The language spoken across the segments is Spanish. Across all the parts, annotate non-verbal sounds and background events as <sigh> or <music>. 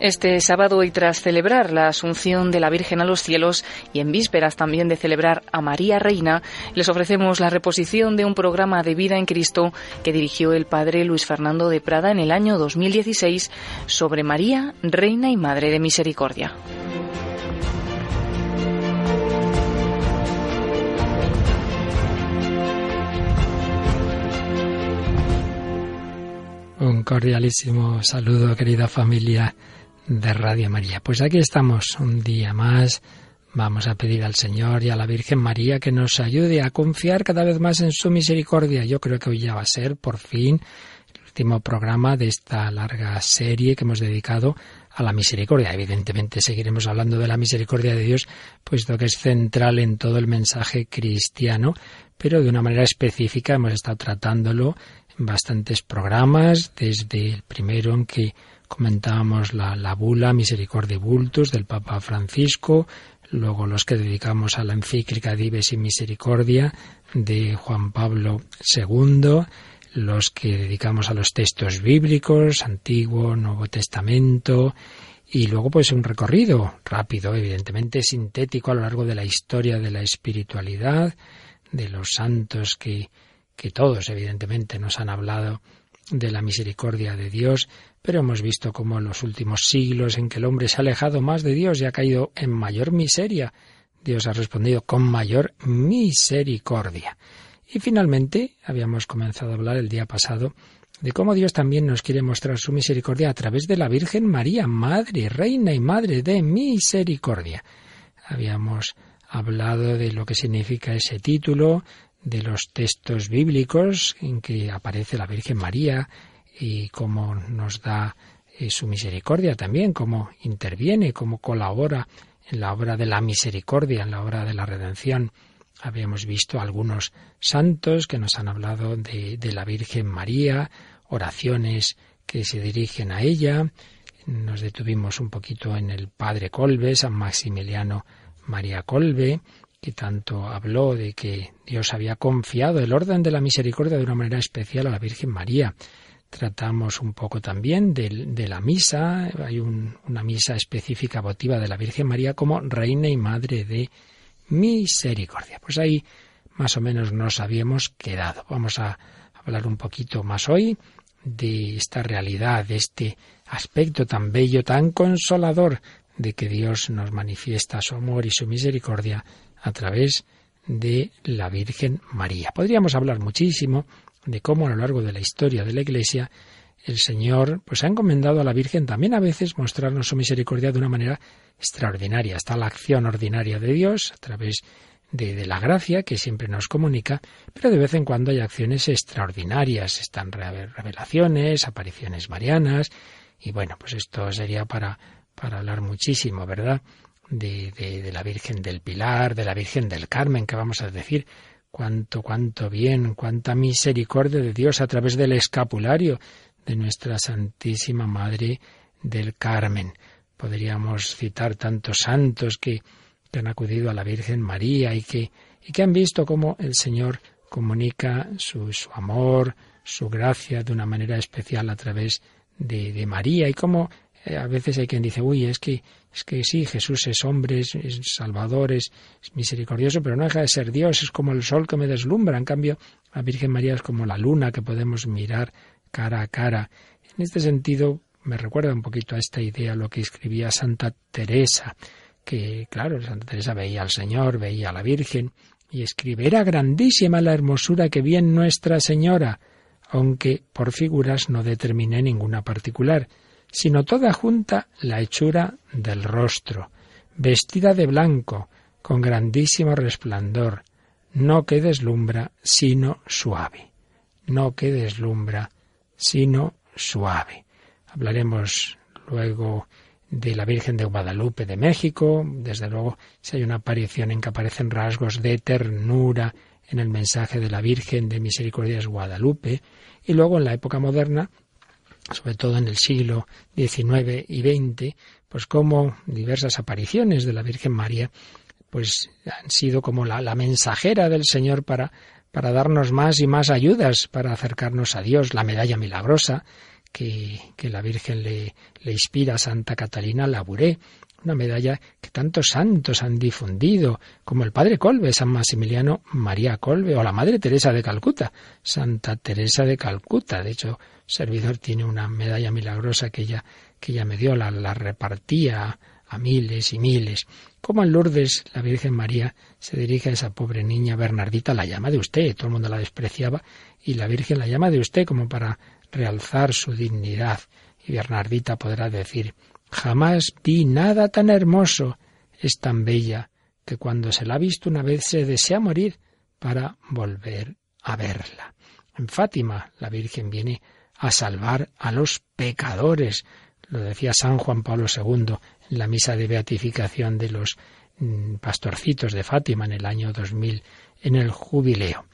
Este sábado y tras celebrar la Asunción de la Virgen a los cielos y en vísperas también de celebrar a María Reina, les ofrecemos la reposición de un programa de vida en Cristo que dirigió el padre Luis Fernando de Prada en el año 2016 sobre María, Reina y Madre de Misericordia. Un cordialísimo saludo, querida familia de Radio María. Pues aquí estamos un día más. Vamos a pedir al Señor y a la Virgen María que nos ayude a confiar cada vez más en su misericordia. Yo creo que hoy ya va a ser, por fin, el último programa de esta larga serie que hemos dedicado a la misericordia. Evidentemente seguiremos hablando de la misericordia de Dios, puesto que es central en todo el mensaje cristiano, pero de una manera específica hemos estado tratándolo en bastantes programas, desde el primero en que comentábamos la, la bula Misericordia Bultus del Papa Francisco, luego los que dedicamos a la encíclica Dives y Misericordia de Juan Pablo II, los que dedicamos a los textos bíblicos, Antiguo, Nuevo Testamento, y luego pues un recorrido rápido, evidentemente sintético a lo largo de la historia de la espiritualidad, de los santos que, que todos evidentemente nos han hablado de la misericordia de Dios, pero hemos visto cómo en los últimos siglos en que el hombre se ha alejado más de Dios y ha caído en mayor miseria, Dios ha respondido con mayor misericordia. Y finalmente, habíamos comenzado a hablar el día pasado de cómo Dios también nos quiere mostrar su misericordia a través de la Virgen María, Madre, Reina y Madre de Misericordia. Habíamos hablado de lo que significa ese título, de los textos bíblicos en que aparece la Virgen María y cómo nos da eh, su misericordia también, cómo interviene, cómo colabora en la obra de la misericordia, en la obra de la redención. Habíamos visto algunos santos que nos han hablado de, de la Virgen María, oraciones que se dirigen a ella. Nos detuvimos un poquito en el Padre Colbe, San Maximiliano María Colbe, que tanto habló de que Dios había confiado el orden de la misericordia de una manera especial a la Virgen María. Tratamos un poco también de, la misa, hay una misa específica votiva de la Virgen María como Reina y Madre de Misericordia. Pues ahí más o menos nos habíamos quedado. Vamos a hablar un poquito más hoy de esta realidad, de este aspecto tan bello, tan consolador de que Dios nos manifiesta su amor y su misericordia a través de la Virgen María. Podríamos hablar muchísimo de cómo a lo largo de la historia de la Iglesia el Señor pues ha encomendado a la Virgen también a veces mostrarnos su misericordia de una manera extraordinaria. Está la acción ordinaria de Dios a través de, la gracia que siempre nos comunica, pero de vez en cuando hay acciones extraordinarias, están revelaciones, apariciones marianas, y bueno, pues esto sería para, para hablar muchísimo, ¿verdad? de, de, la Virgen del Pilar, de la Virgen del Carmen, que vamos a decir cuánto, cuánto bien, cuánta misericordia de Dios a través del escapulario de nuestra Santísima Madre del Carmen. Podríamos citar tantos santos que, han acudido a la Virgen María y que, y que han visto cómo el Señor comunica su, su amor, su gracia de una manera especial a través de, de María y cómo a veces hay quien dice, uy, es que, es que sí, Jesús es hombre, es, salvador, es, misericordioso, pero no deja de ser Dios, es como el sol que me deslumbra. En cambio, la Virgen María es como la luna que podemos mirar cara a cara. En este sentido, me recuerda un poquito a esta idea lo que escribía Santa Teresa, que, claro, Santa Teresa veía al Señor, veía a la Virgen, y escribe, era grandísima la hermosura que vi en Nuestra Señora, aunque por figuras no determiné ninguna particular sino toda junta la hechura del rostro, vestida de blanco, con grandísimo resplandor, no que deslumbra, sino suave. No que deslumbra, sino suave. Hablaremos luego de la Virgen de Guadalupe de México. Desde luego, si hay una aparición en que aparecen rasgos de ternura en el mensaje de la Virgen de Misericordia es Guadalupe. Y luego, en la época moderna, sobre todo en el siglo XIX y XX, pues como diversas apariciones de la Virgen María pues han sido como la, la mensajera del Señor para, para darnos más y más ayudas para acercarnos a Dios, la medalla milagrosa que, que la Virgen le, le inspira a Santa Catalina Labouré, una medalla que tantos santos han difundido, como el Padre Colbe, San Maximiliano María Colbe, o la Madre Teresa de Calcuta, Santa Teresa de Calcuta. De hecho, servidor tiene una medalla milagrosa que ella, que ella me dio, la, la repartía a miles y miles. Como en Lourdes la Virgen María se dirige a esa pobre niña Bernardita, la llama de usted, todo el mundo la despreciaba, y la Virgen la llama de usted como para realzar su dignidad. Y Bernardita podrá decir, jamás vi nada tan hermoso, es tan bella, que cuando se la ha visto una vez se desea morir para volver a verla. En Fátima la Virgen viene a salvar a los pecadores, lo decía San Juan Pablo II en la misa de beatificación de los mm, pastorcitos de Fátima en el año 2000 en el jubileo.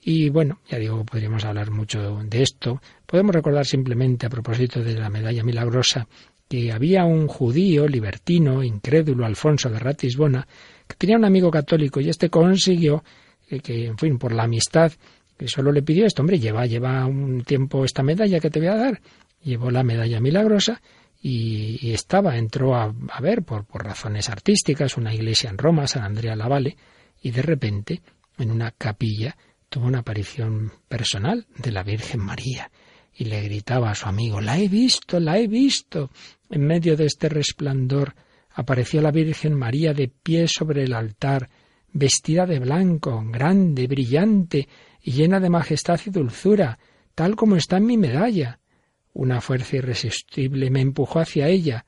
Y bueno, ya digo, podríamos hablar mucho de esto. Podemos recordar simplemente a propósito de la medalla milagrosa que había un judío libertino, incrédulo, Alfonso de Ratisbona, que tenía un amigo católico y este consiguió eh, que, en fin, por la amistad, que solo le pidió esto, hombre, lleva, lleva un tiempo esta medalla que te voy a dar. Llevó la medalla milagrosa y, estaba, entró a, ver por, por, razones artísticas una iglesia en Roma, San Andrea la Valle, y de repente, en una capilla, tuvo una aparición personal de la Virgen María y le gritaba a su amigo La he visto, la he visto. En medio de este resplandor apareció la Virgen María de pie sobre el altar, vestida de blanco, grande, brillante y llena de majestad y dulzura, tal como está en mi medalla. Una fuerza irresistible me empujó hacia ella.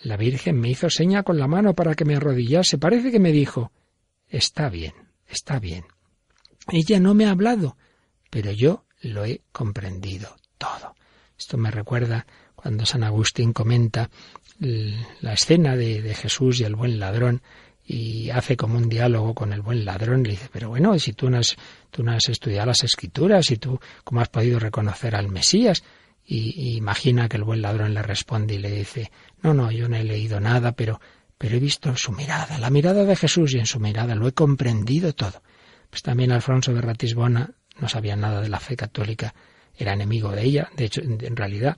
La Virgen me hizo seña con la mano para que me arrodillase. Parece que me dijo Está bien, está bien. Ella no me ha hablado, pero yo lo he comprendido todo. Esto me recuerda cuando San Agustín comenta la escena de, de, Jesús y el buen ladrón y hace como un diálogo con el buen ladrón le dice, pero bueno, si tú no has, tú no has estudiado las escrituras y tú cómo has podido reconocer al Mesías, y, imagina que el buen ladrón le responde y le dice, no, no, yo no he leído nada, pero, pero he visto su mirada, la mirada de Jesús y en su mirada lo he comprendido todo. Pues también Alfonso de Ratisbona no sabía nada de la fe católica, era enemigo de ella, de hecho, en realidad,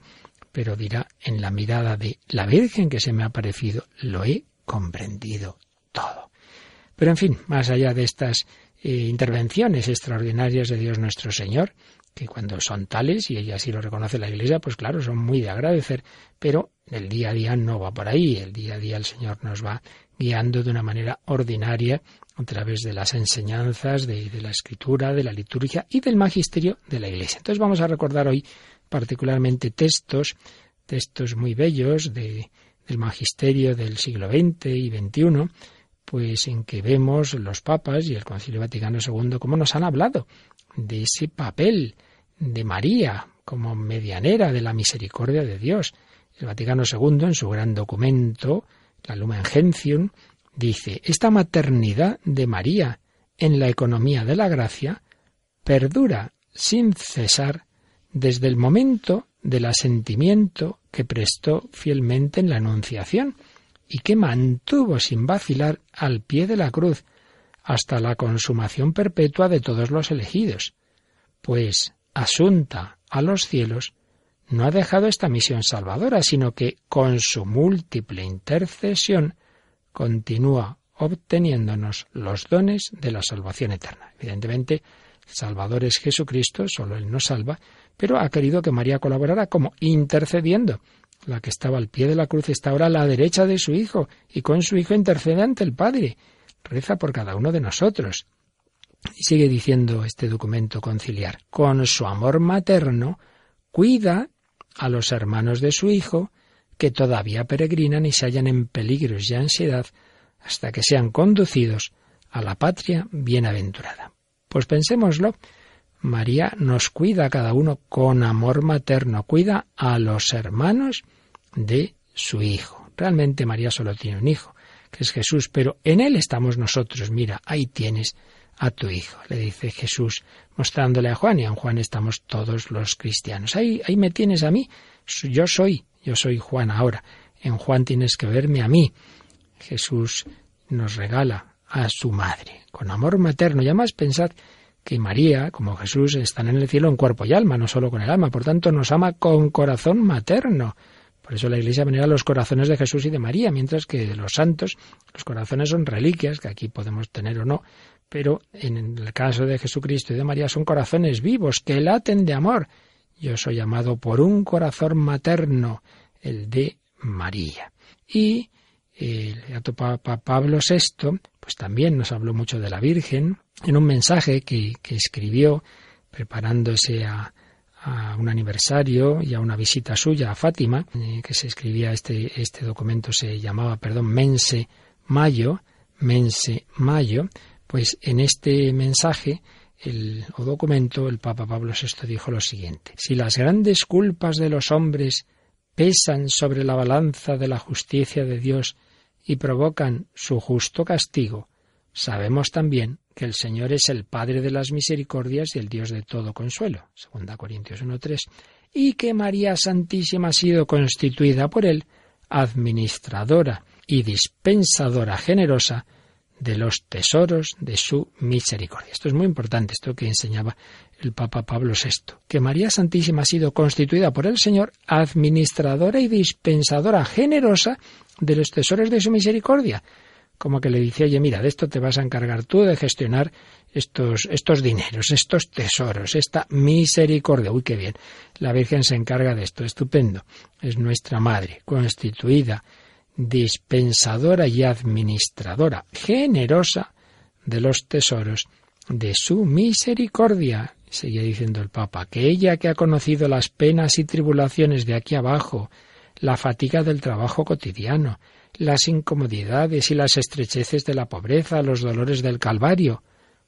pero dirá, en la mirada de la Virgen que se me ha parecido, lo he comprendido todo. Pero en fin, más allá de estas eh, intervenciones extraordinarias de Dios nuestro Señor, que cuando son tales, y ella sí lo reconoce la Iglesia, pues claro, son muy de agradecer, pero el día a día no va por ahí, el día a día el Señor nos va guiando de una manera ordinaria a través de las enseñanzas, de, la escritura, de la liturgia y del magisterio de la Iglesia. Entonces vamos a recordar hoy particularmente textos, textos muy bellos de, del magisterio del siglo XX y XXI, pues en que vemos los papas y el Concilio Vaticano II cómo nos han hablado de ese papel de María como medianera de la misericordia de Dios. El Vaticano II, en su gran documento, la Lumen Gentium, dice, esta maternidad de María en la economía de la gracia perdura sin cesar desde el momento del asentimiento que prestó fielmente en la Anunciación y que mantuvo sin vacilar al pie de la cruz hasta la consumación perpetua de todos los elegidos, pues asunta a los cielos, no ha dejado esta misión salvadora, sino que con su múltiple intercesión continúa obteniéndonos los dones de la salvación eterna. Evidentemente, Salvador es Jesucristo, solo Él nos salva, pero ha querido que María colaborara como intercediendo. La que estaba al pie de la cruz está ahora a la derecha de su Hijo, y con su Hijo intercede ante el Padre. Reza por cada uno de nosotros. Y sigue diciendo este documento conciliar, con su amor materno, cuida a los hermanos de su Hijo, que todavía peregrinan y se hallan en peligros y ansiedad hasta que sean conducidos a la patria bienaventurada. Pues pensémoslo, María nos cuida a cada uno con amor materno, cuida a los hermanos de su Hijo. Realmente María solo tiene un hijo, que es Jesús, pero en Él estamos nosotros. Mira, ahí tienes a tu Hijo, le dice Jesús, mostrándole a Juan, y en Juan estamos todos los cristianos. Ahí, ahí me tienes a mí, yo soy, yo soy Juan ahora. En Juan tienes que verme a mí. Jesús nos regala a su madre, con amor materno. Y además pensad que María, como Jesús, están en el cielo en cuerpo y alma, no solo con el alma, por tanto nos ama con corazón materno. Por eso la Iglesia venera los corazones de Jesús y de María, mientras que de los santos los corazones son reliquias, que aquí podemos tener o no, pero en el caso de Jesucristo y de María son corazones vivos que laten de amor. Yo soy amado por un corazón materno, el de María. Y el Papa Pablo VI, pues también nos habló mucho de la Virgen en un mensaje que, escribió preparándose a, un aniversario y a una visita suya a Fátima, eh, que se escribía este, este documento se llamaba, perdón, Mense Mayo, Mense Mayo, pues en este mensaje el, o documento el Papa Pablo VI dijo lo siguiente: si las grandes culpas de los hombres pesan sobre la balanza de la justicia de Dios y provocan su justo castigo, sabemos también que el Señor es el Padre de las misericordias y el Dios de todo consuelo, 2 Corintios 1.3, y que María Santísima ha sido constituida por él administradora y dispensadora generosa de los tesoros de su misericordia. Esto es muy importante, esto que enseñaba el Papa Pablo VI, que María Santísima ha sido constituida por el Señor administradora y dispensadora generosa de los tesoros de su misericordia. Como que le dice, oye, mira, de esto te vas a encargar tú de gestionar estos, estos dineros, estos tesoros, esta misericordia. Uy, qué bien. La Virgen se encarga de esto, estupendo. Es nuestra madre, constituida dispensadora y administradora generosa de los tesoros de su misericordia. Seguía diciendo el Papa, que ella que ha conocido las penas y tribulaciones de aquí abajo, la fatiga del trabajo cotidiano, las incomodidades y las estrecheces de la pobreza, los dolores del Calvario,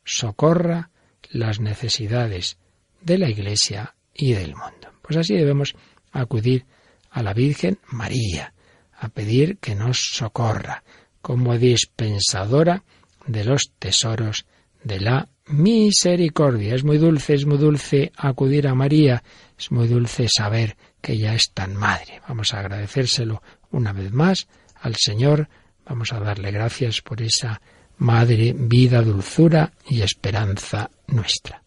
socorra las necesidades de la Iglesia y del mundo. Pues así debemos acudir a la Virgen María, a pedir que nos socorra como dispensadora de los tesoros de la misericordia. Es muy dulce, es muy dulce acudir a María, es muy dulce saber que ella es tan madre. Vamos a agradecérselo una vez más al Señor, vamos a darle gracias por esa madre, vida, dulzura y esperanza nuestra.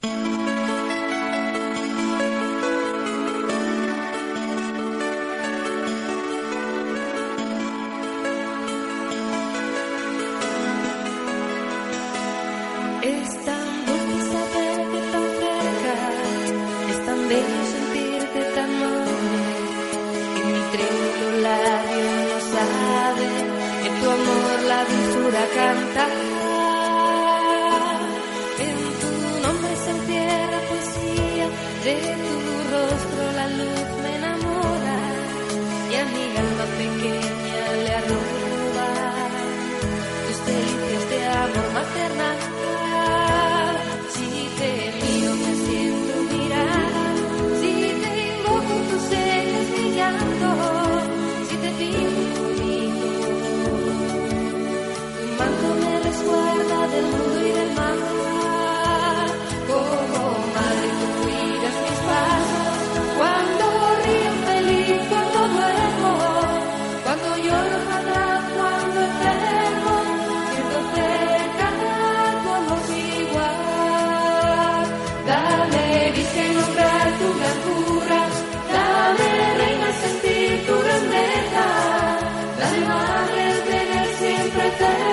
birthday.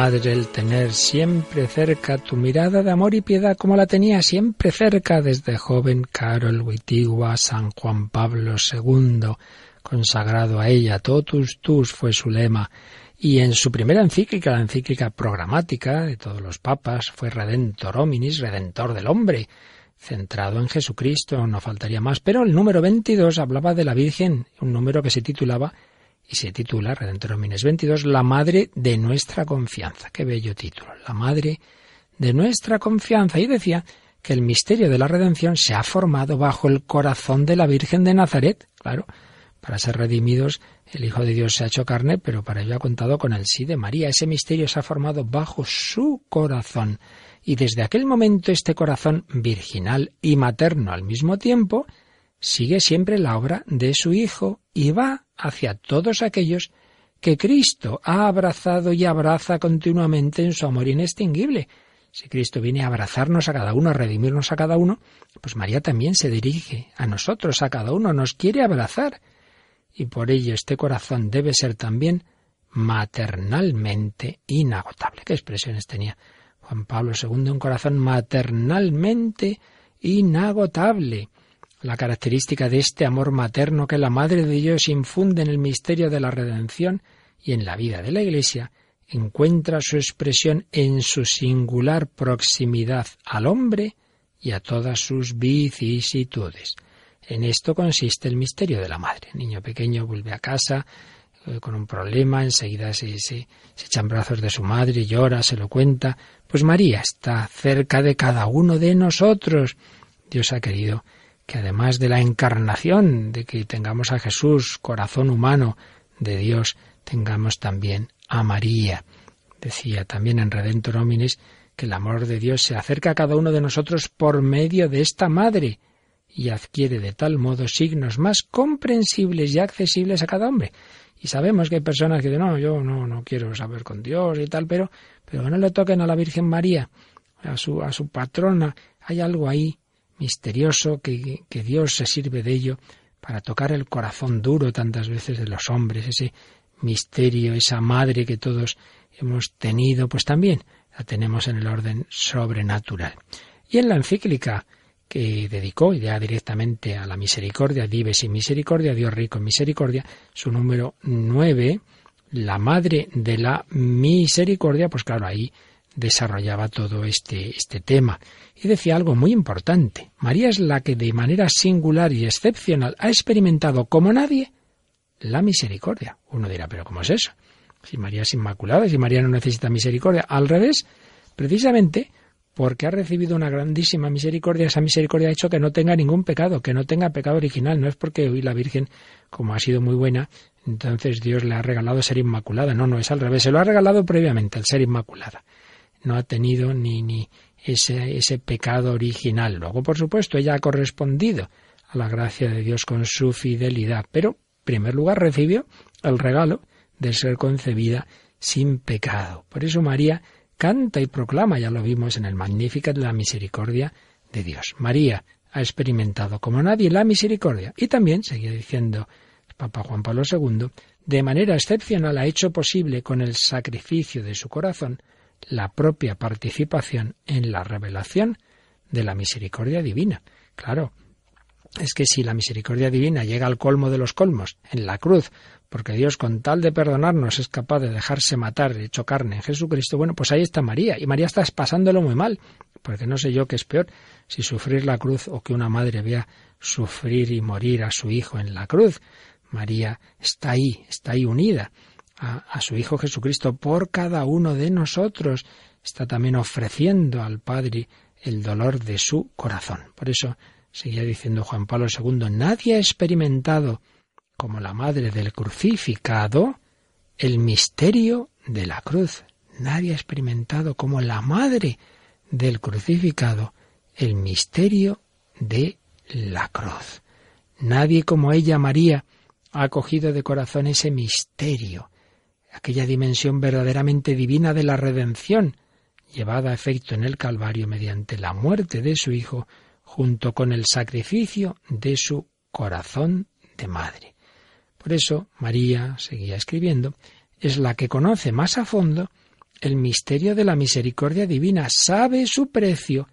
Madre, el tener siempre cerca tu mirada de amor y piedad como la tenía siempre cerca desde joven Carol Wittigua, San Juan Pablo II, consagrado a ella, totus tus fue su lema, y en su primera encíclica, la encíclica programática de todos los papas, fue Redentor hominis, redentor del hombre, centrado en Jesucristo, no faltaría más. Pero el número 22 hablaba de la Virgen, un número que se titulaba y se titula Redentor Homines 22, La Madre de nuestra confianza. Qué bello título, La Madre de nuestra confianza. Y decía que el misterio de la redención se ha formado bajo el corazón de la Virgen de Nazaret. Claro, para ser redimidos el Hijo de Dios se ha hecho carne, pero para ello ha contado con el sí de María. Ese misterio se ha formado bajo su corazón. Y desde aquel momento este corazón virginal y materno al mismo tiempo sigue siempre la obra de su Hijo y va hacia todos aquellos que Cristo ha abrazado y abraza continuamente en su amor inextinguible. Si Cristo viene a abrazarnos a cada uno, a redimirnos a cada uno, pues María también se dirige a nosotros, a cada uno, nos quiere abrazar. Y por ello este corazón debe ser también maternalmente inagotable. ¿Qué expresiones tenía Juan Pablo II? Un corazón maternalmente inagotable la característica de este amor materno que la Madre de Dios infunde en el misterio de la redención y en la vida de la Iglesia, encuentra su expresión en su singular proximidad al hombre y a todas sus vicisitudes. En esto consiste el misterio de la madre. El niño pequeño vuelve a casa eh, con un problema, enseguida se, se, se echa en brazos de su madre, llora, se lo cuenta. Pues María está cerca de cada uno de nosotros. Dios ha querido que además de la encarnación, de que tengamos a Jesús, corazón humano de Dios, tengamos también a María. Decía también en Redentor Hominis que el amor de Dios se acerca a cada uno de nosotros por medio de esta madre y adquiere de tal modo signos más comprensibles y accesibles a cada hombre. Y sabemos que hay personas que dicen, no, yo no, no quiero saber con Dios y tal, pero, pero no le toquen a la Virgen María, a su, a su patrona. Hay algo ahí misterioso que, Dios se sirve de ello para tocar el corazón duro tantas veces de los hombres, ese misterio, esa madre que todos hemos tenido, pues también la tenemos en el orden sobrenatural. Y en la encíclica que dedicó ya directamente a la misericordia, Dives y Misericordia, Dios rico en misericordia, su número nueve, la madre de la misericordia, pues claro, ahí desarrollaba todo este, este tema. Y decía algo muy importante. María es la que de manera singular y excepcional ha experimentado como nadie la misericordia. Uno dirá, pero ¿cómo es eso? Si María es inmaculada, si María no necesita misericordia. Al revés, precisamente porque ha recibido una grandísima misericordia, esa misericordia ha hecho que no tenga ningún pecado, que no tenga pecado original. No es porque hoy la Virgen, como ha sido muy buena, entonces Dios le ha regalado ser inmaculada. No, no, es al revés. Se lo ha regalado previamente, al ser inmaculada no ha tenido ni, ni ese, ese pecado original. Luego, por supuesto, ella ha correspondido a la gracia de Dios con su fidelidad, pero en primer lugar recibió el regalo de ser concebida sin pecado. Por eso María canta y proclama, ya lo vimos en el Magnificat, la misericordia de Dios. María ha experimentado como nadie la misericordia y también, seguía diciendo el Papa Juan Pablo II, de manera excepcional ha hecho posible con el sacrificio de su corazón la propia participación en la revelación de la misericordia divina. Claro, es que si la misericordia divina llega al colmo de los colmos, en la cruz, porque Dios con tal de perdonarnos es capaz de dejarse matar, de hecho carne en Jesucristo, bueno, pues ahí está María, y María está pasándolo muy mal, porque no sé yo qué es peor, si sufrir la cruz o que una madre vea sufrir y morir a su hijo en la cruz. María está ahí, está ahí unida a, su Hijo Jesucristo por cada uno de nosotros. Está también ofreciendo al Padre el dolor de su corazón. Por eso seguía diciendo Juan Pablo II, nadie ha experimentado como la madre del crucificado el misterio de la cruz. Nadie ha experimentado como la madre del crucificado el misterio de la cruz. Nadie como ella, María, ha acogido de corazón ese misterio, aquella dimensión verdaderamente divina de la redención, llevada a efecto en el Calvario mediante la muerte de su Hijo, junto con el sacrificio de su corazón de madre. Por eso, María, seguía escribiendo, es la que conoce más a fondo el misterio de la misericordia divina, sabe su precio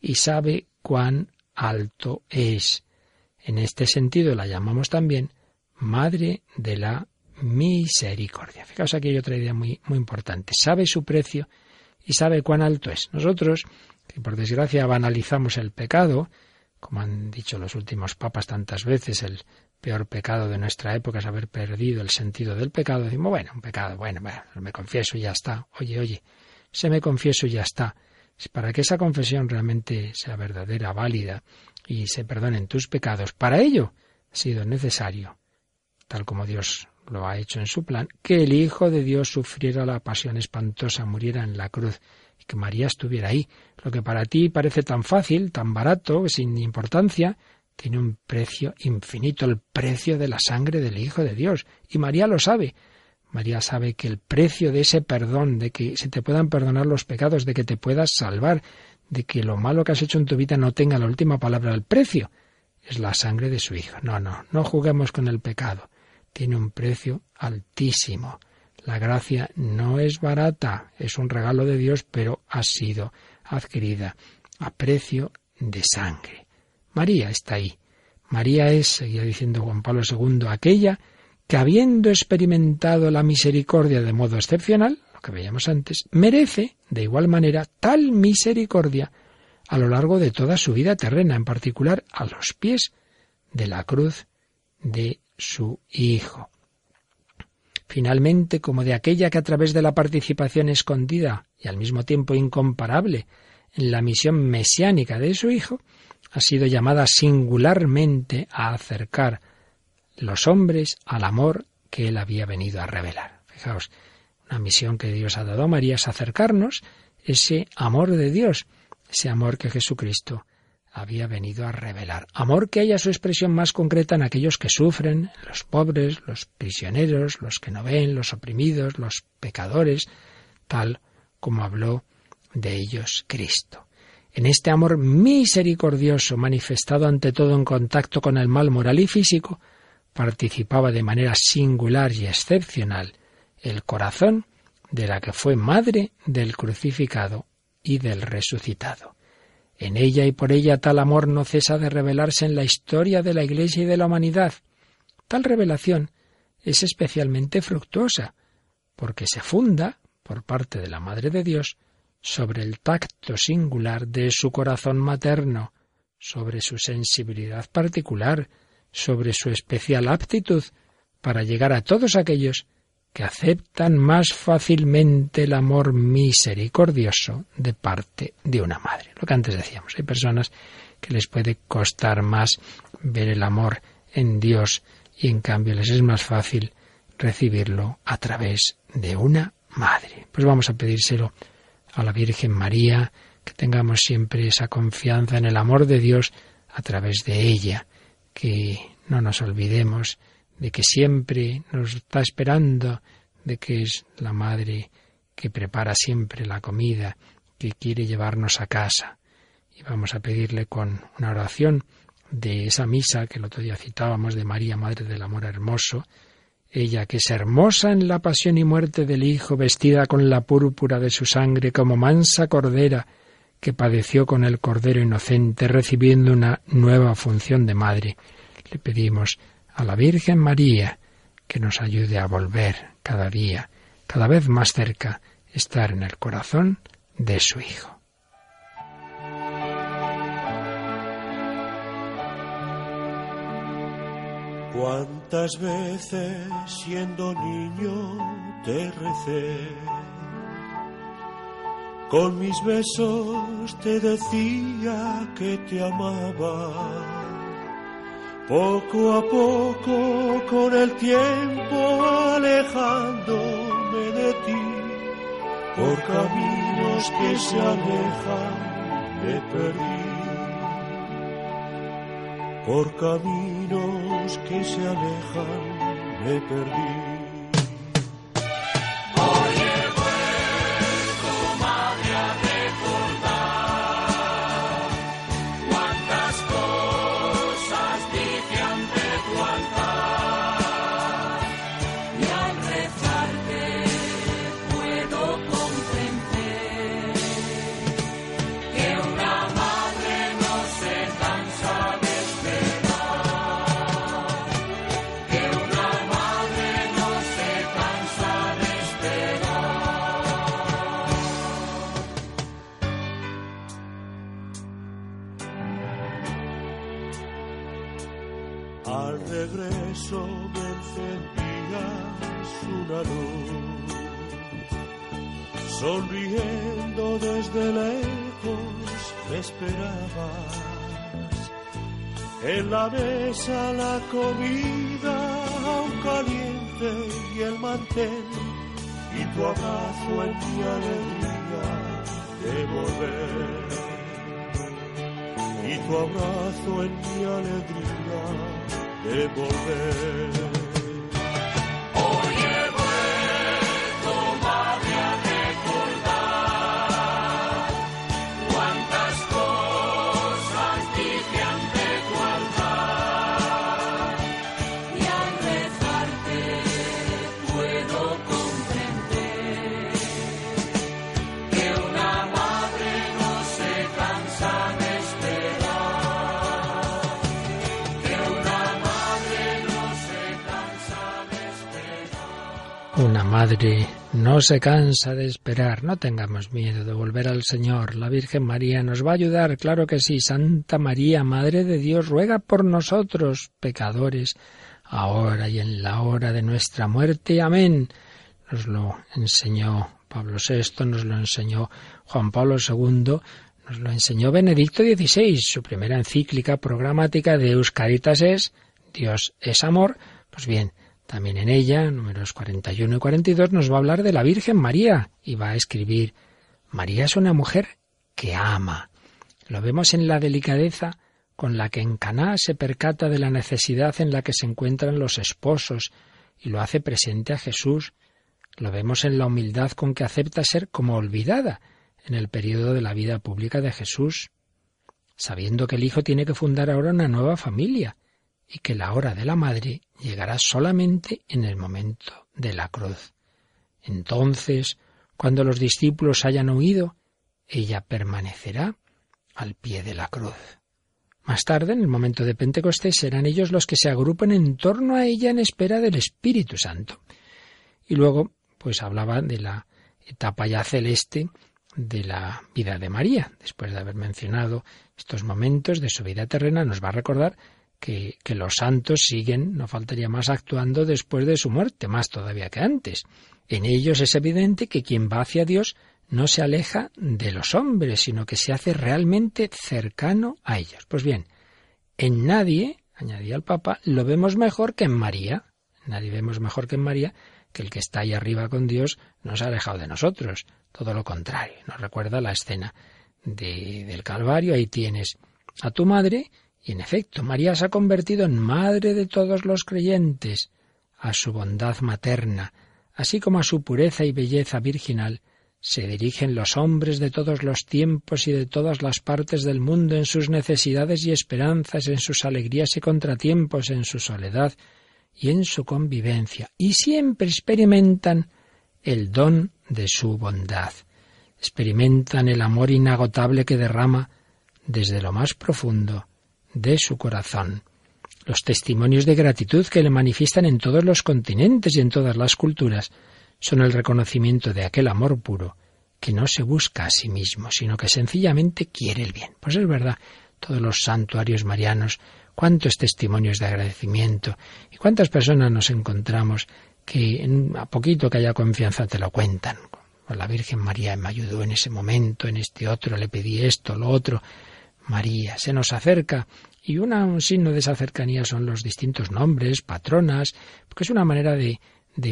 y sabe cuán alto es. En este sentido la llamamos también Madre de la misericordia. Fijaos aquí hay otra idea muy, muy importante. Sabe su precio y sabe cuán alto es. Nosotros que por desgracia banalizamos el pecado, como han dicho los últimos papas tantas veces, el peor pecado de nuestra época es haber perdido el sentido del pecado. Decimos, bueno, un pecado, bueno, bueno, me confieso y ya está. Oye, oye, se me confieso y ya está. Para que esa confesión realmente sea verdadera, válida y se perdonen tus pecados, para ello ha sido necesario, tal como Dios lo ha hecho en su plan, que el Hijo de Dios sufriera la pasión espantosa, muriera en la cruz y que María estuviera ahí. Lo que para ti parece tan fácil, tan barato, sin importancia, tiene un precio infinito, el precio de la sangre del Hijo de Dios. Y María lo sabe. María sabe que el precio de ese perdón, de que se te puedan perdonar los pecados, de que te puedas salvar, de que lo malo que has hecho en tu vida no tenga la última palabra, el precio es la sangre de su Hijo. No, no, no juguemos con el pecado. Tiene un precio altísimo. La gracia no es barata, es un regalo de Dios, pero ha sido adquirida a precio de sangre. María está ahí. María es, seguía diciendo Juan Pablo II, aquella que habiendo experimentado la misericordia de modo excepcional, lo que veíamos antes, merece, de igual manera, tal misericordia a lo largo de toda su vida terrena, en particular a los pies de la cruz de su Hijo. Finalmente, como de aquella que a través de la participación escondida y al mismo tiempo incomparable en la misión mesiánica de su Hijo, ha sido llamada singularmente a acercar los hombres al amor que él había venido a revelar. Fijaos, una misión que Dios ha dado a María es acercarnos ese amor de Dios, ese amor que Jesucristo había venido a revelar. Amor que haya su expresión más concreta en aquellos que sufren, los pobres, los prisioneros, los que no ven, los oprimidos, los pecadores, tal como habló de ellos Cristo. En este amor misericordioso, manifestado ante todo en contacto con el mal moral y físico, participaba de manera singular y excepcional el corazón de la que fue madre del crucificado y del resucitado. En ella y por ella tal amor no cesa de revelarse en la historia de la Iglesia y de la humanidad. Tal revelación es especialmente fructuosa, porque se funda, por parte de la Madre de Dios, sobre el tacto singular de su corazón materno, sobre su sensibilidad particular, sobre su especial aptitud para llegar a todos aquellos que aceptan más fácilmente el amor misericordioso de parte de una madre. Lo que antes decíamos, hay personas que les puede costar más ver el amor en Dios y en cambio les es más fácil recibirlo a través de una madre. Pues vamos a pedírselo a la Virgen María, que tengamos siempre esa confianza en el amor de Dios a través de ella, que no nos olvidemos de que siempre nos está esperando, de que es la madre que prepara siempre la comida, que quiere llevarnos a casa. Y vamos a pedirle con una oración de esa misa que el otro día citábamos de María, Madre del Amor Hermoso, ella que es hermosa en la pasión y muerte del Hijo, vestida con la púrpura de su sangre como mansa cordera, que padeció con el Cordero inocente, recibiendo una nueva función de madre. Le pedimos a la Virgen María que nos ayude a volver cada día, cada vez más cerca, estar en el corazón de su Hijo. Cuántas veces siendo niño te recé, con mis besos te decía que te amaba. Poco a poco con el tiempo alejándome de ti, por caminos que se alejan me perdí por caminos que se alejan me perdí. Sonriendo desde lejos me esperabas. En la mesa la comida aún caliente y el mantel y tu abrazo en mi alegría de volver. Y tu abrazo en mi alegría de volver. Una madre no se cansa de esperar. No tengamos miedo de volver al Señor. La Virgen María nos va a ayudar, claro que sí. Santa María, Madre de Dios, ruega por nosotros, pecadores, ahora y en la hora de nuestra muerte. Amén. Nos lo enseñó Pablo VI, nos lo enseñó Juan Pablo II, nos lo enseñó Benedicto XVI. Su primera encíclica programática de Euscaritas es Dios es amor. Pues bien, también en ella, números 41 y 42, nos va a hablar de la Virgen María y va a escribir, María es una mujer que ama. Lo vemos en la delicadeza con la que en Caná se percata de la necesidad en la que se encuentran los esposos y lo hace presente a Jesús. Lo vemos en la humildad con que acepta ser como olvidada en el periodo de la vida pública de Jesús, sabiendo que el Hijo tiene que fundar ahora una nueva familia y que la hora de la madre llegará solamente en el momento de la cruz. Entonces, cuando los discípulos hayan huido, ella permanecerá al pie de la cruz. Más tarde, en el momento de Pentecostés, serán ellos los que se agrupen en torno a ella en espera del Espíritu Santo. Y luego, pues hablaba de la etapa ya celeste de la vida de María. Después de haber mencionado estos momentos de su vida terrena, nos va a recordar que, los santos siguen, no faltaría más, actuando después de su muerte, más todavía que antes. En ellos es evidente que quien va hacia Dios no se aleja de los hombres, sino que se hace realmente cercano a ellos. Pues bien, en nadie, añadía el Papa, lo vemos mejor que en María. Nadie vemos mejor que en María que el que está ahí arriba con Dios no se ha alejado de nosotros. Todo lo contrario. Nos recuerda la escena del Calvario. Ahí tienes a tu madre y en efecto, María se ha convertido en madre de todos los creyentes. A su bondad materna, así como a su pureza y belleza virginal, se dirigen los hombres de todos los tiempos y de todas las partes del mundo en sus necesidades y esperanzas, en sus alegrías y contratiempos, en su soledad y en su convivencia, y siempre experimentan el don de su bondad. Experimentan el amor inagotable que derrama desde lo más profundo de su corazón. Los testimonios de gratitud que le manifiestan en todos los continentes y en todas las culturas son el reconocimiento de aquel amor puro que no se busca a sí mismo, sino que sencillamente quiere el bien. Pues es verdad, todos los santuarios marianos, cuántos testimonios de agradecimiento y cuántas personas nos encontramos que en, a poquito que haya confianza te lo cuentan. Pues la Virgen María me ayudó en ese momento, en este otro, le pedí esto, lo otro. María se nos acerca y un signo de esa cercanía son los distintos nombres, patronas, porque es una manera de,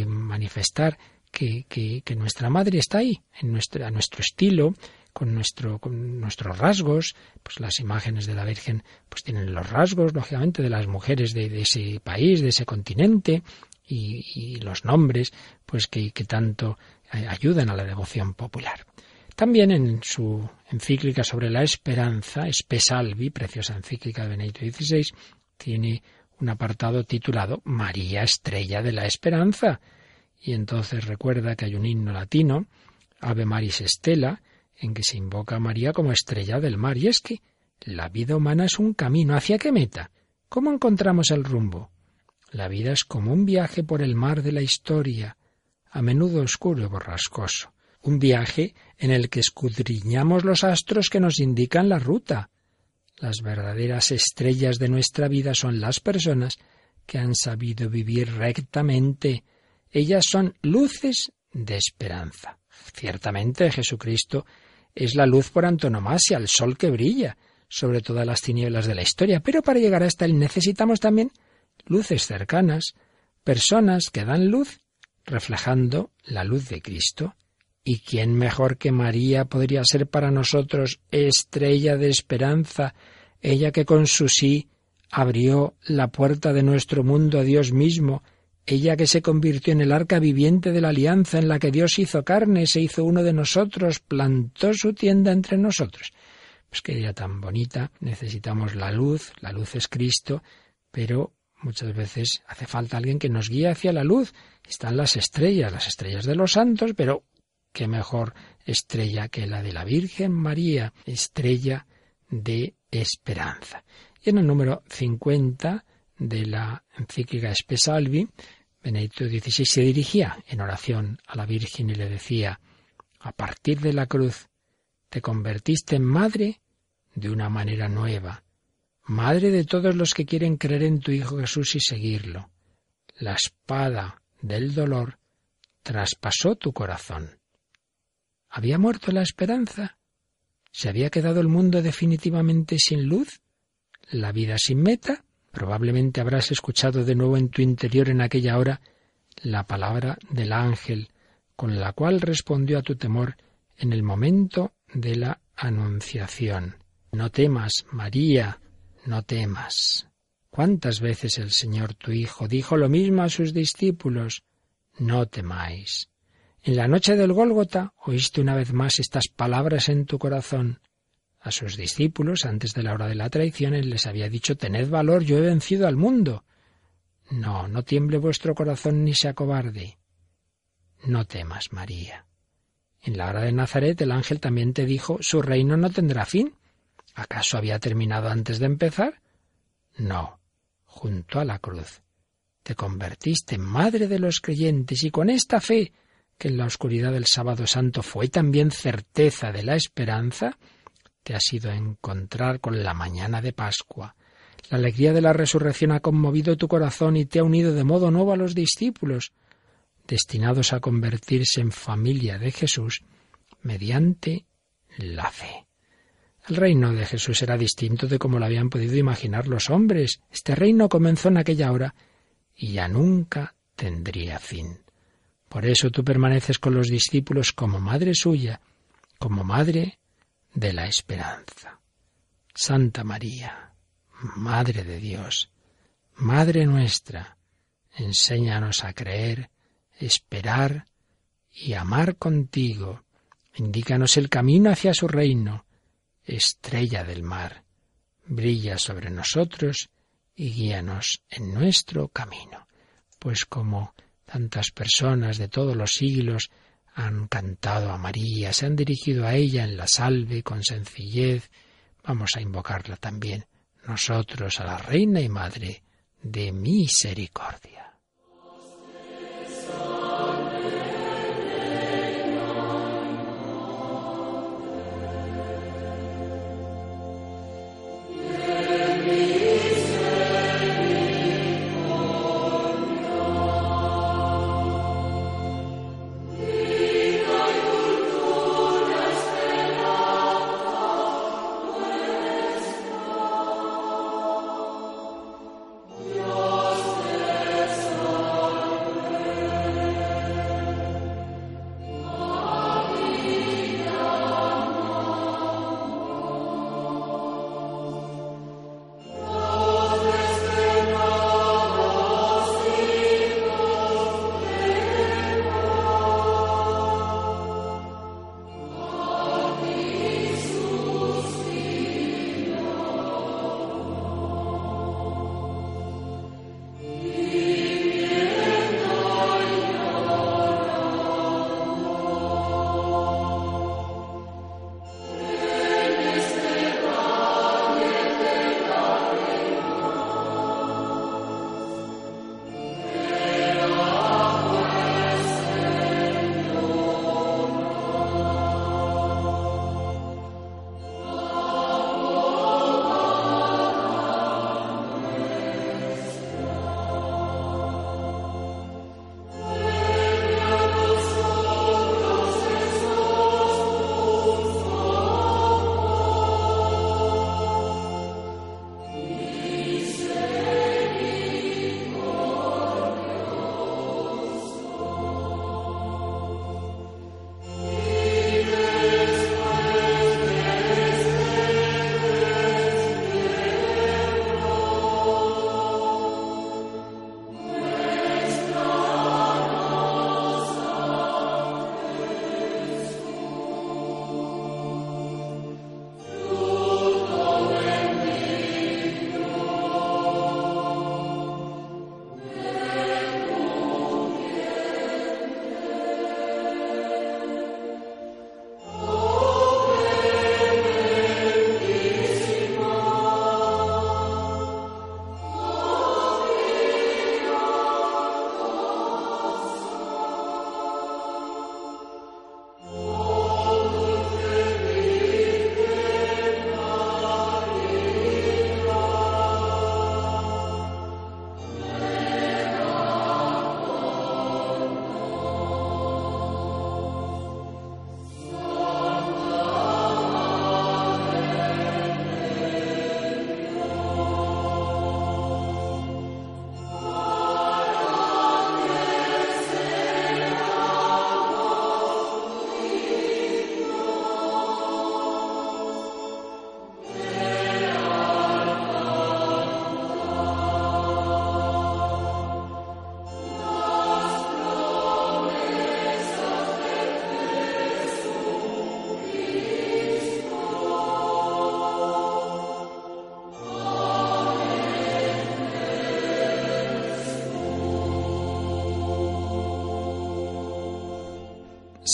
manifestar que, nuestra madre está ahí, en nuestra, a nuestro estilo, con, nuestro, con nuestros rasgos, pues las imágenes de la Virgen pues tienen los rasgos, lógicamente, de las mujeres de, ese país, de ese continente, y, los nombres, pues que, que tanto eh, ayudan a la devoción popular. También en su encíclica sobre la esperanza, Espesalvi, preciosa encíclica de Benedicto XVI, tiene un apartado titulado María Estrella de la Esperanza. Y entonces recuerda que hay un himno latino, Ave Maris Estela, en que se invoca a María como estrella del mar. Y es que la vida humana es un camino. ¿Hacia qué meta? ¿Cómo encontramos el rumbo? La vida es como un viaje por el mar de la historia, a menudo oscuro y borrascoso un viaje en el que escudriñamos los astros que nos indican la ruta. Las verdaderas estrellas de nuestra vida son las personas que han sabido vivir rectamente. Ellas son luces de esperanza. Ciertamente Jesucristo es la luz por antonomasia, el sol que brilla sobre todas las tinieblas de la historia, pero para llegar hasta él necesitamos también luces cercanas, personas que dan luz reflejando la luz de Cristo. ¿Y quién mejor que María podría ser para nosotros estrella de esperanza, ella que con su sí abrió la puerta de nuestro mundo a Dios mismo, ella que se convirtió en el arca viviente de la alianza en la que Dios hizo carne, se hizo uno de nosotros, plantó su tienda entre nosotros. Pues qué día tan bonita, necesitamos la luz, la luz es Cristo, pero muchas veces hace falta alguien que nos guíe hacia la luz. Están las estrellas, las estrellas de los santos, pero qué mejor estrella que la de la Virgen María, estrella de esperanza. Y en el número 50 de la encíclica Espesalvi, Benedicto XVI se dirigía en oración a la Virgen y le decía, a partir de la cruz te convertiste en madre de una manera nueva, madre de todos los que quieren creer en tu Hijo Jesús y seguirlo. La espada del dolor traspasó tu corazón. ¿Había muerto la esperanza? ¿Se había quedado el mundo definitivamente sin luz? ¿La vida sin meta? Probablemente habrás escuchado de nuevo en tu interior en aquella hora la palabra del ángel, con la cual respondió a tu temor en el momento de la anunciación. No temas, María, no temas. ¿Cuántas veces el Señor tu Hijo dijo lo mismo a sus discípulos? No temáis. En la noche del Gólgota oíste una vez más estas palabras en tu corazón. A sus discípulos, antes de la hora de la traición, él les había dicho Tened valor, yo he vencido al mundo. No, no tiemble vuestro corazón ni se acobarde. No temas, María. En la hora de Nazaret el ángel también te dijo Su reino no tendrá fin. ¿Acaso había terminado antes de empezar? No, junto a la cruz. Te convertiste en madre de los creyentes y con esta fe, que en la oscuridad del sábado santo fue también certeza de la esperanza, te has ido a encontrar con la mañana de Pascua. La alegría de la resurrección ha conmovido tu corazón y te ha unido de modo nuevo a los discípulos, destinados a convertirse en familia de Jesús mediante la fe. El reino de Jesús era distinto de como lo habían podido imaginar los hombres. Este reino comenzó en aquella hora y ya nunca tendría fin. Por eso tú permaneces con los discípulos como madre suya, como madre de la esperanza. Santa María, Madre de Dios, Madre nuestra, enséñanos a creer, esperar y amar contigo. Indícanos el camino hacia su reino, estrella del mar. Brilla sobre nosotros y guíanos en nuestro camino. Pues como tantas personas de todos los siglos han cantado a María, se han dirigido a ella en la salve con sencillez. Vamos a invocarla también nosotros a la Reina y Madre de Misericordia.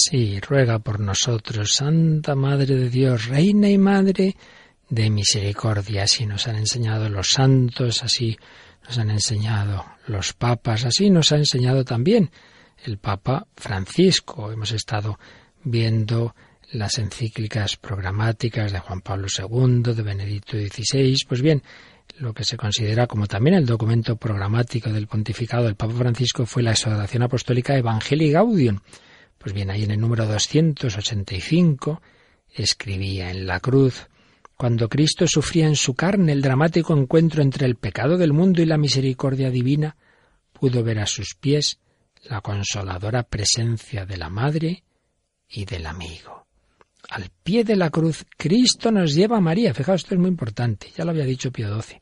Sí, ruega por nosotros, Santa Madre de Dios, Reina y Madre de Misericordia. Así nos han enseñado los santos, así nos han enseñado los papas, así nos ha enseñado también el Papa Francisco. Hemos estado viendo las encíclicas programáticas de Juan Pablo II, de Benedicto XVI. Pues bien, lo que se considera como también el documento programático del pontificado del Papa Francisco fue la exhortación apostólica Evangelii Gaudium. Pues bien, ahí en el número 285 escribía en la cruz, cuando Cristo sufría en su carne el dramático encuentro entre el pecado del mundo y la misericordia divina, pudo ver a sus pies la consoladora presencia de la Madre y del amigo. Al pie de la cruz, Cristo nos lleva a María. Fijaos, esto es muy importante, ya lo había dicho Pío XII,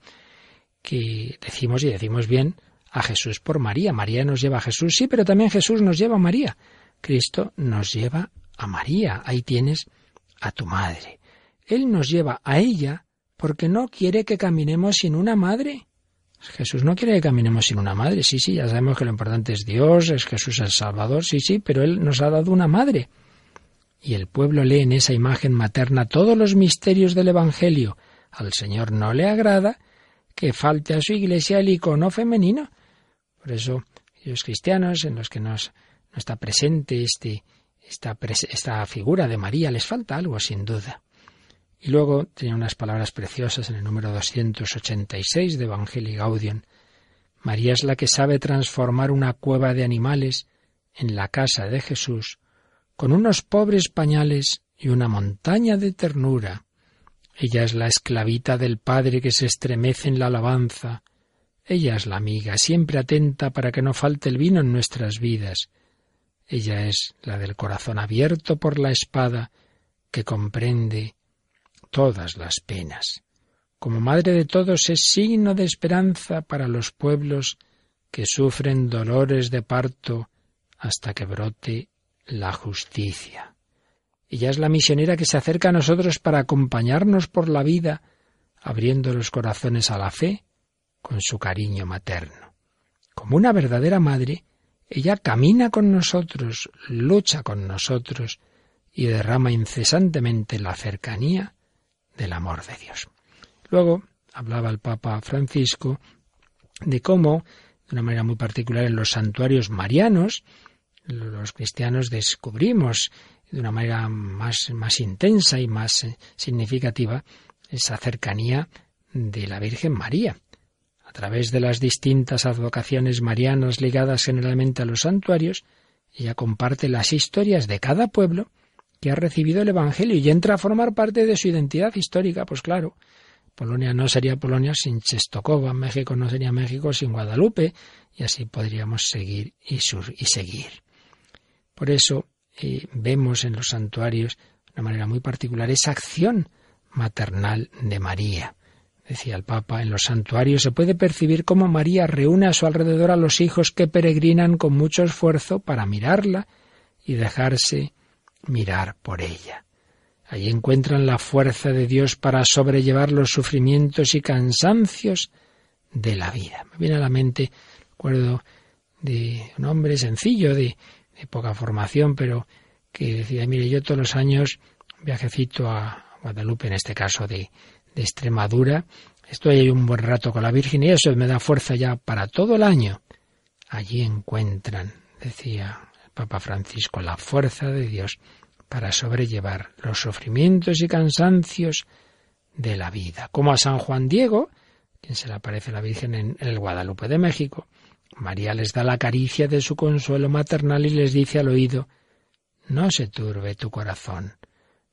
que decimos y decimos bien a Jesús por María. María nos lleva a Jesús, sí, pero también Jesús nos lleva a María. Cristo nos lleva a María. Ahí tienes a tu madre. Él nos lleva a ella porque no quiere que caminemos sin una madre. Jesús no quiere que caminemos sin una madre. Sí, sí, ya sabemos que lo importante es Dios, es Jesús el Salvador, sí, sí, pero Él nos ha dado una madre. Y el pueblo lee en esa imagen materna todos los misterios del Evangelio. Al Señor no le agrada que falte a su iglesia el icono femenino. Por eso, los cristianos en los que nos, no está presente este, esta, esta figura de María, les falta algo, sin duda. Y luego tenía unas palabras preciosas en el número 286 de Evangelii Gaudium. María es la que sabe transformar una cueva de animales en la casa de Jesús con unos pobres pañales y una montaña de ternura. Ella es la esclavita del Padre que se estremece en la alabanza. Ella es la amiga, siempre atenta para que no falte el vino en nuestras vidas. Ella es la del corazón abierto por la espada, que comprende todas las penas. Como madre de todos es signo de esperanza para los pueblos que sufren dolores de parto hasta que brote la justicia. Ella es la misionera que se acerca a nosotros para acompañarnos por la vida, abriendo los corazones a la fe con su cariño materno. Como una verdadera madre, ella camina con nosotros, lucha con nosotros y derrama incesantemente la cercanía del amor de Dios. Luego hablaba el Papa Francisco de cómo, de una manera muy particular en los santuarios marianos, los cristianos descubrimos de una manera más, más intensa y más eh, significativa esa cercanía de la Virgen María. A través de las distintas advocaciones marianas ligadas generalmente a los santuarios, ella comparte las historias de cada pueblo que ha recibido el Evangelio y entra a formar parte de su identidad histórica. Pues claro, Polonia no sería Polonia sin Chestokova, México no sería México sin Guadalupe, y así podríamos seguir y, y seguir. Por eso eh, vemos en los santuarios de una manera muy particular esa acción maternal de María. Decía el Papa, en los santuarios se puede percibir cómo María reúne a su alrededor a los hijos que peregrinan con mucho esfuerzo para mirarla y dejarse mirar por ella. Allí encuentran la fuerza de Dios para sobrellevar los sufrimientos y cansancios de la vida. Me viene a la mente, recuerdo de un hombre sencillo, de, poca formación, pero que decía, mire, yo todos los años viajecito a Guadalupe, en este caso de, de Extremadura, estoy ahí un buen rato con la Virgen y eso me da fuerza ya para todo el año. Allí encuentran, decía Papa Francisco, la fuerza de Dios para sobrellevar los sufrimientos y cansancios de la vida. Como a San Juan Diego, quien se le aparece la Virgen en el Guadalupe de México, María les da la caricia de su consuelo maternal y les dice al oído, No se turbe tu corazón,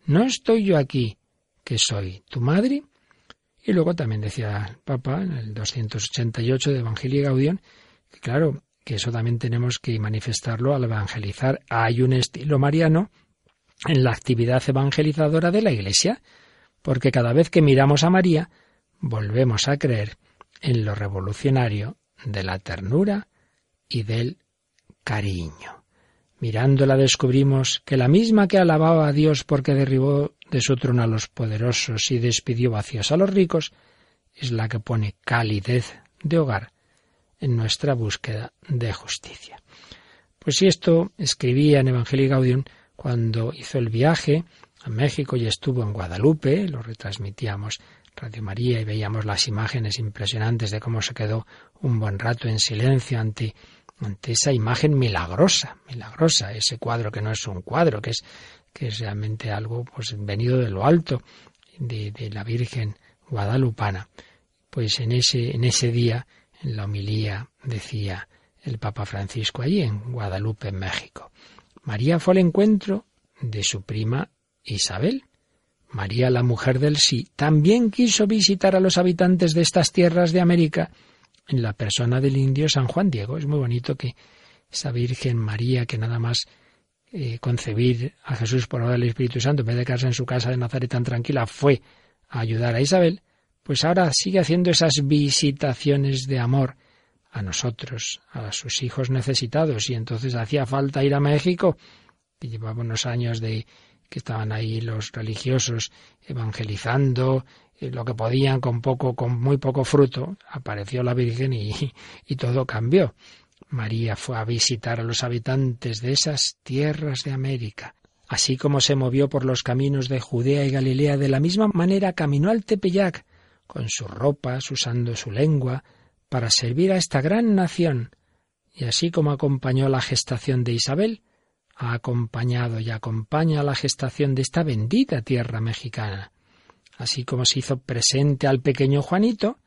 no estoy yo aquí, que soy tu madre. Y luego también decía el Papa en el 288 de Evangelio Gaudium, que claro, que eso también tenemos que manifestarlo al evangelizar. Hay un estilo mariano en la actividad evangelizadora de la Iglesia, porque cada vez que miramos a María, volvemos a creer en lo revolucionario de la ternura y del cariño. Mirándola descubrimos que la misma que alababa a Dios porque derribó de su trono a los poderosos y despidió vacíos a los ricos, es la que pone calidez de hogar en nuestra búsqueda de justicia. Pues si esto escribía en Evangelii Gaudium, cuando hizo el viaje a México y estuvo en Guadalupe, lo retransmitíamos Radio María y veíamos las imágenes impresionantes de cómo se quedó un buen rato en silencio ante, ante esa imagen milagrosa, milagrosa, ese cuadro que no es un cuadro, que es, que es realmente algo pues venido de lo alto de, de la Virgen Guadalupana. Pues en ese, en ese día, en la homilía, decía el Papa Francisco allí en Guadalupe, en México. María fue al encuentro de su prima Isabel. María, la mujer del sí, también quiso visitar a los habitantes de estas tierras de América en la persona del indio San Juan Diego. Es muy bonito que esa Virgen María, que nada más eh, concebir a Jesús por obra del Espíritu Santo, en vez de quedarse en su casa de Nazaret tan tranquila, fue a ayudar a Isabel, pues ahora sigue haciendo esas visitaciones de amor a nosotros, a sus hijos necesitados, y entonces hacía falta ir a México, que llevaba unos años de que estaban ahí los religiosos evangelizando eh, lo que podían con poco, con muy poco fruto, apareció la Virgen y, <laughs> y todo cambió. María fue a visitar a los habitantes de esas tierras de América. Así como se movió por los caminos de Judea y Galilea, de la misma manera caminó al Tepeyac, con sus ropas, usando su lengua, para servir a esta gran nación. Y así como acompañó la gestación de Isabel, ha acompañado y acompaña la gestación de esta bendita tierra mexicana. Así como se hizo presente al pequeño Juanito,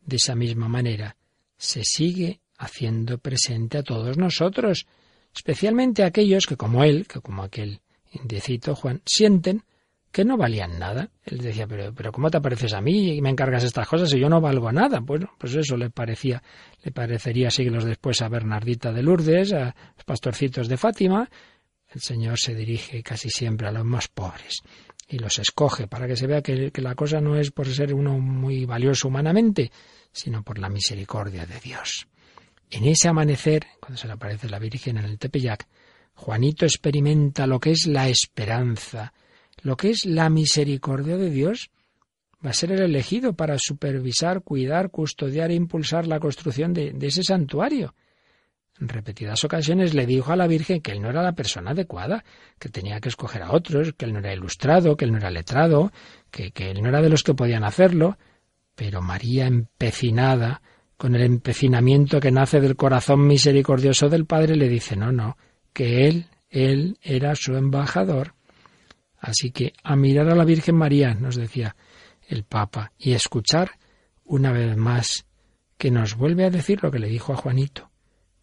de esa misma manera se sigue haciendo presente a todos nosotros, especialmente a aquellos que como él, que como aquel indecito Juan, sienten que no valían nada. Él decía, pero, pero ¿cómo te pareces a mí y me encargas estas cosas si yo no valgo nada? Bueno, pues eso le parecía, le parecería siglos después a Bernardita de Lourdes, a los pastorcitos de Fátima. El Señor se dirige casi siempre a los más pobres y los escoge para que se vea que la cosa no es por ser uno muy valioso humanamente, sino por la misericordia de Dios. En ese amanecer, cuando se le aparece la Virgen en el Tepeyac, Juanito experimenta lo que es la esperanza, lo que es la misericordia de Dios. Va a ser el elegido para supervisar, cuidar, custodiar e impulsar la construcción de, ese santuario. En repetidas ocasiones le dijo a la Virgen que él no era la persona adecuada, que tenía que escoger a otros, que él no era ilustrado, que él no era letrado, que él no era de los que podían hacerlo. Pero María, empecinada, con el empecinamiento que nace del corazón misericordioso del Padre, le dice, no, no, que él, él era su embajador. Así que a mirar a la Virgen María, nos decía el Papa, y escuchar una vez más que nos vuelve a decir lo que le dijo a Juanito.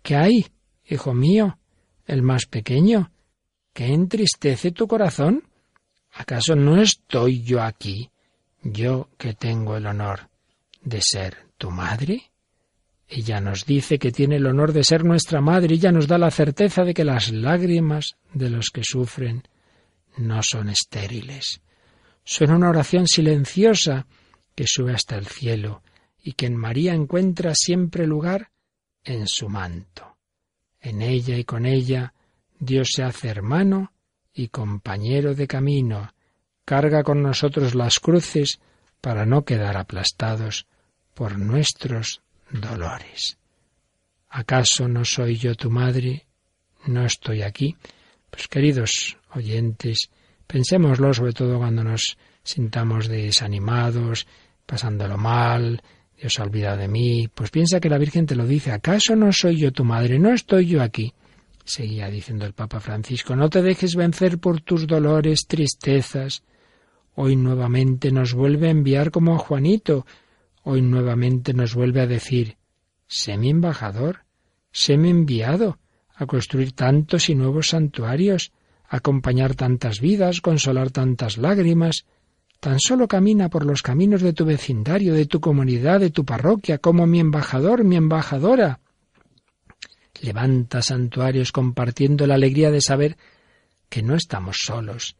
¿Qué hay, hijo mío, el más pequeño? ¿Qué entristece tu corazón? ¿Acaso no estoy yo aquí, yo que tengo el honor de ser tu madre? Ella nos dice que tiene el honor de ser nuestra madre y ella nos da la certeza de que las lágrimas de los que sufren no son estériles. Son una oración silenciosa que sube hasta el cielo y que en María encuentra siempre lugar en su manto. En ella y con ella Dios se hace hermano y compañero de camino, carga con nosotros las cruces para no quedar aplastados por nuestros dolores. ¿Acaso no soy yo tu madre? ¿No estoy aquí? Pues queridos oyentes, pensémoslo sobre todo cuando nos sintamos desanimados, pasándolo mal, Dios ha olvidado de mí, pues piensa que la Virgen te lo dice, ¿acaso no soy yo tu madre? ¿No estoy yo aquí? Seguía diciendo el Papa Francisco, no te dejes vencer por tus dolores, tristezas. Hoy nuevamente nos vuelve a enviar como a Juanito, hoy nuevamente nos vuelve a decir, sé mi embajador, sé mi enviado a construir tantos y nuevos santuarios, a acompañar tantas vidas, consolar tantas lágrimas. Tan solo camina por los caminos de tu vecindario, de tu comunidad, de tu parroquia, como mi embajador, mi embajadora. Levanta santuarios compartiendo la alegría de saber que no estamos solos,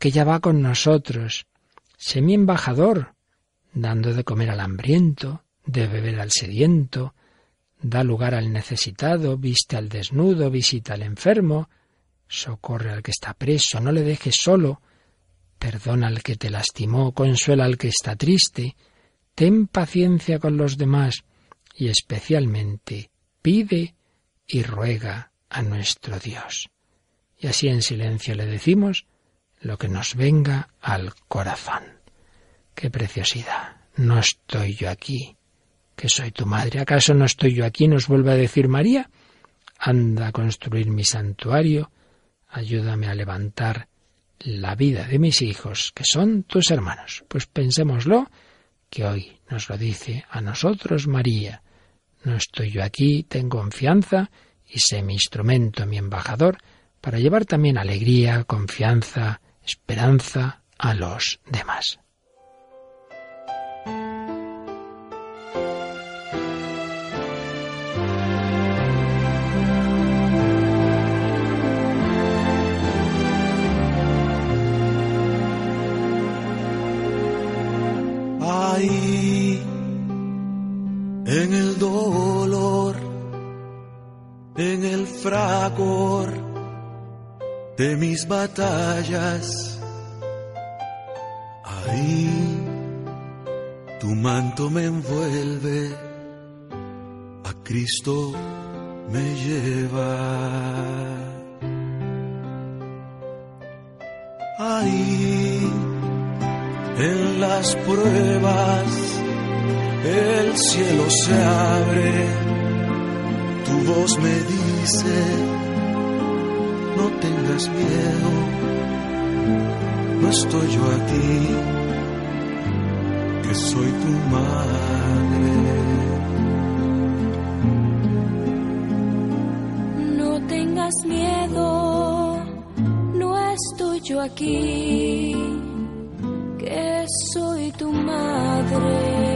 que ya va con nosotros. Sé mi embajador, dando de comer al hambriento, de beber al sediento, da lugar al necesitado, viste al desnudo, visita al enfermo, socorre al que está preso, no le dejes solo, perdona al que te lastimó, consuela al que está triste, ten paciencia con los demás y especialmente pide y ruega a nuestro Dios. y así en silencio le decimos lo que nos venga al corazón. ¡Qué preciosidad! No estoy yo aquí, que soy tu madre. ¿Acaso no estoy yo aquí? Nos vuelve a decir María. Anda a construir mi santuario, ayúdame a levantar la vida de mis hijos, que son tus hermanos. Pues pensémoslo, que hoy nos lo dice a nosotros María. No estoy yo aquí, tengo confianza y sé mi instrumento, mi embajador, para llevar también alegría, confianza, esperanza a los demás. Ahí, en el dolor, en el fragor, de mis batallas. Ahí tu manto me envuelve, a Cristo me lleva. Ahí en las pruebas el cielo se abre, tu voz me dice, no tengas miedo, no estoy yo aquí, que soy tu madre. No tengas miedo, no estoy yo aquí, soy tu madre.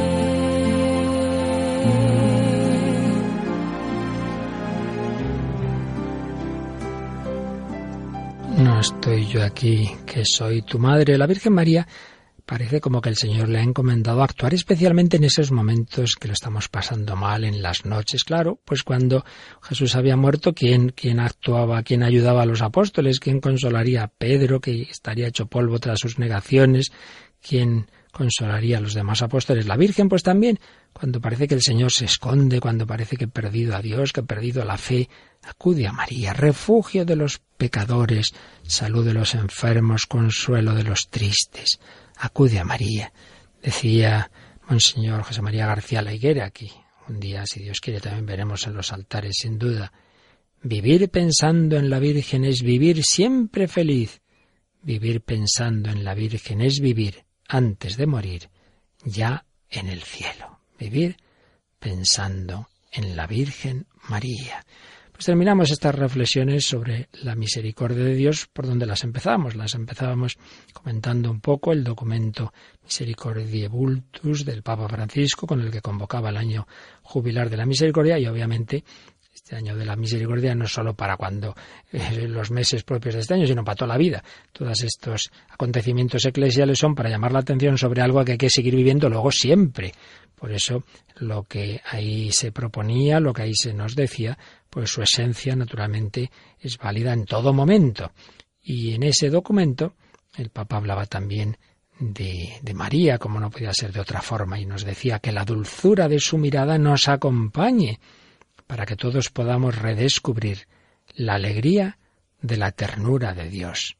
estoy yo aquí, que soy tu madre. La Virgen María parece como que el Señor le ha encomendado actuar especialmente en esos momentos que lo estamos pasando mal, en las noches, claro, pues cuando Jesús había muerto, ¿quién, quién actuaba, quién ayudaba a los apóstoles, quién consolaría a Pedro, que estaría hecho polvo tras sus negaciones, quién consolaría a los demás apóstoles. La Virgen, pues también, cuando parece que el Señor se esconde, cuando parece que ha perdido a Dios, que ha perdido la fe, acude a María, refugio de los pecadores, salud de los enfermos, consuelo de los tristes. Acude a María. Decía Monseñor José María García La Higuera aquí. Un día, si Dios quiere, también veremos en los altares, sin duda. Vivir pensando en la Virgen es vivir siempre feliz. Vivir pensando en la Virgen es vivir antes de morir, ya en el cielo. Vivir pensando en la Virgen María. Terminamos estas reflexiones sobre la misericordia de Dios por donde las empezamos. Las empezábamos comentando un poco el documento Misericordiae Vultus del Papa Francisco, con el que convocaba el año jubilar de la misericordia y obviamente este año de la misericordia no es solo para cuando eh, los meses propios de este año, sino para toda la vida. Todos estos acontecimientos eclesiales son para llamar la atención sobre algo que hay que seguir viviendo luego siempre. Por eso lo que ahí se proponía, lo que ahí se nos decía, pues su esencia naturalmente es válida en todo momento. Y en ese documento el Papa hablaba también de, de, María, como no podía ser de otra forma, y nos decía que la dulzura de su mirada nos acompañe para que todos podamos redescubrir la alegría de la ternura de Dios.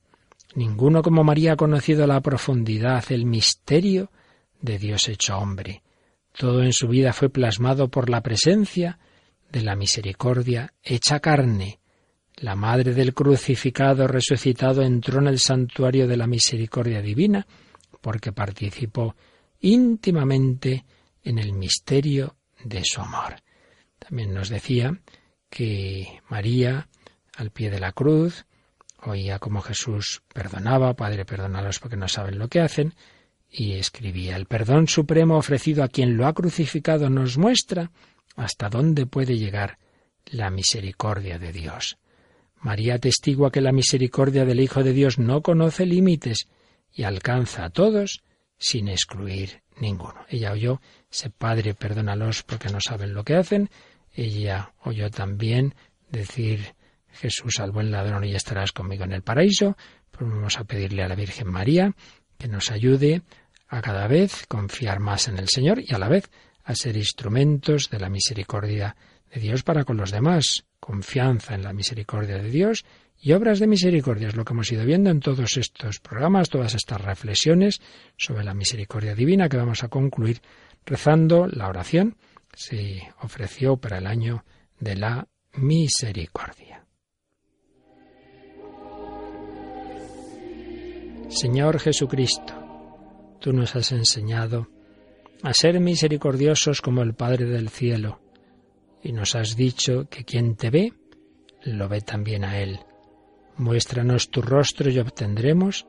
Ninguno como María ha conocido la profundidad, el misterio de Dios hecho hombre. Todo en su vida fue plasmado por la presencia de la misericordia hecha carne. La Madre del crucificado resucitado entró en el santuario de la misericordia divina porque participó íntimamente en el misterio de su amor. También nos decía que María, al pie de la cruz, oía como Jesús perdonaba, Padre, perdónalos porque no saben lo que hacen, y escribía, el perdón supremo ofrecido a quien lo ha crucificado nos muestra hasta dónde puede llegar la misericordia de Dios. María testigua que la misericordia del Hijo de Dios no conoce límites y alcanza a todos sin excluir ninguno. Ella oyó, ese Padre, perdónalos porque no saben lo que hacen, ella oyó también decir Jesús al buen ladrón y estarás conmigo en el paraíso. Pues vamos a pedirle a la Virgen María que nos ayude a cada vez confiar más en el Señor y a la vez a ser instrumentos de la misericordia de Dios para con los demás. Confianza en la misericordia de Dios y obras de misericordia. Es lo que hemos ido viendo en todos estos programas, todas estas reflexiones sobre la misericordia divina que vamos a concluir rezando la oración. Se ofreció para el año de la misericordia. Señor Jesucristo, tú nos has enseñado a ser misericordiosos como el Padre del cielo, y nos has dicho que quien te ve, lo ve también a Él. Muéstranos tu rostro y obtendremos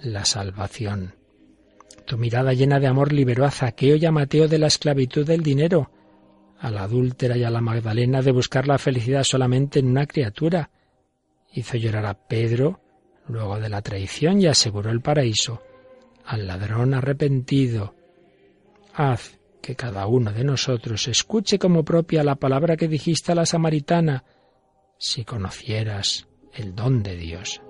la salvación. Tu mirada llena de amor liberó a Zaqueo y a Mateo de la esclavitud del dinero, a la adúltera y a la Magdalena de buscar la felicidad solamente en una criatura. Hizo llorar a Pedro luego de la traición y aseguró el paraíso al ladrón arrepentido. Haz que cada uno de nosotros escuche como propia la palabra que dijiste a la samaritana, si conocieras el don de Dios.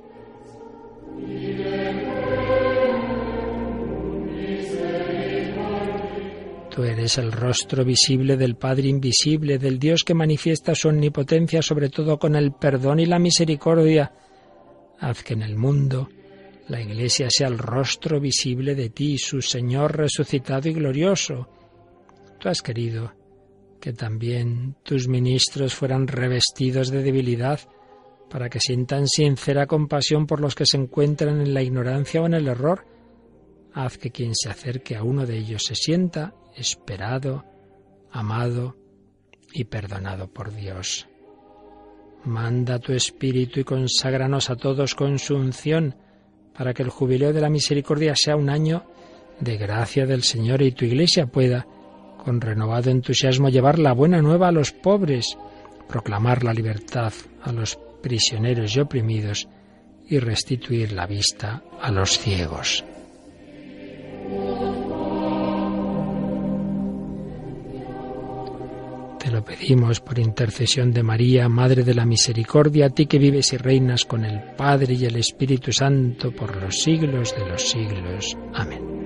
Tú eres el rostro visible del Padre invisible, del Dios que manifiesta su omnipotencia sobre todo con el perdón y la misericordia. Haz que en el mundo la Iglesia sea el rostro visible de ti, su Señor resucitado y glorioso. Tú has querido que también tus ministros fueran revestidos de debilidad para que sientan sincera compasión por los que se encuentran en la ignorancia o en el error. Haz que quien se acerque a uno de ellos se sienta esperado, amado y perdonado por Dios. Manda tu espíritu y conságranos a todos con su unción, para que el jubileo de la misericordia sea un año de gracia del Señor y tu iglesia pueda, con renovado entusiasmo, llevar la buena nueva a los pobres, proclamar la libertad a los prisioneros y oprimidos y restituir la vista a los ciegos. Te lo pedimos por intercesión de María, Madre de la Misericordia, a ti que vives y reinas con el Padre y el Espíritu Santo por los siglos de los siglos. Amén.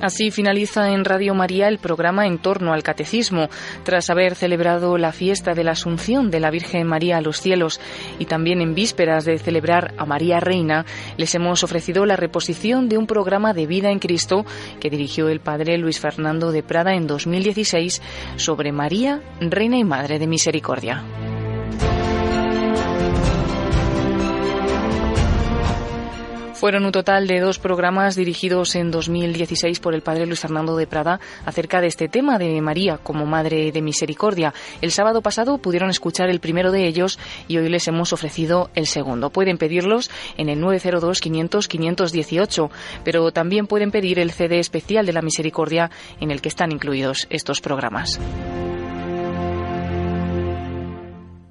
Así finaliza en Radio María el programa en torno al catecismo, tras haber celebrado la fiesta de la Asunción de la Virgen María a los cielos y también en vísperas de celebrar a María Reina, les hemos ofrecido la reposición de un programa de vida en Cristo que dirigió el padre Luis Fernando de Prada en 2016 sobre María, Reina y Madre de Misericordia. Fueron un total de dos programas dirigidos en 2016 por el padre Luis Fernando de Prada acerca de este tema de María como Madre de Misericordia. El sábado pasado pudieron escuchar el primero de ellos y hoy les hemos ofrecido el segundo. Pueden pedirlos en el 902 500 518, pero también pueden pedir el CD especial de la Misericordia en el que están incluidos estos programas.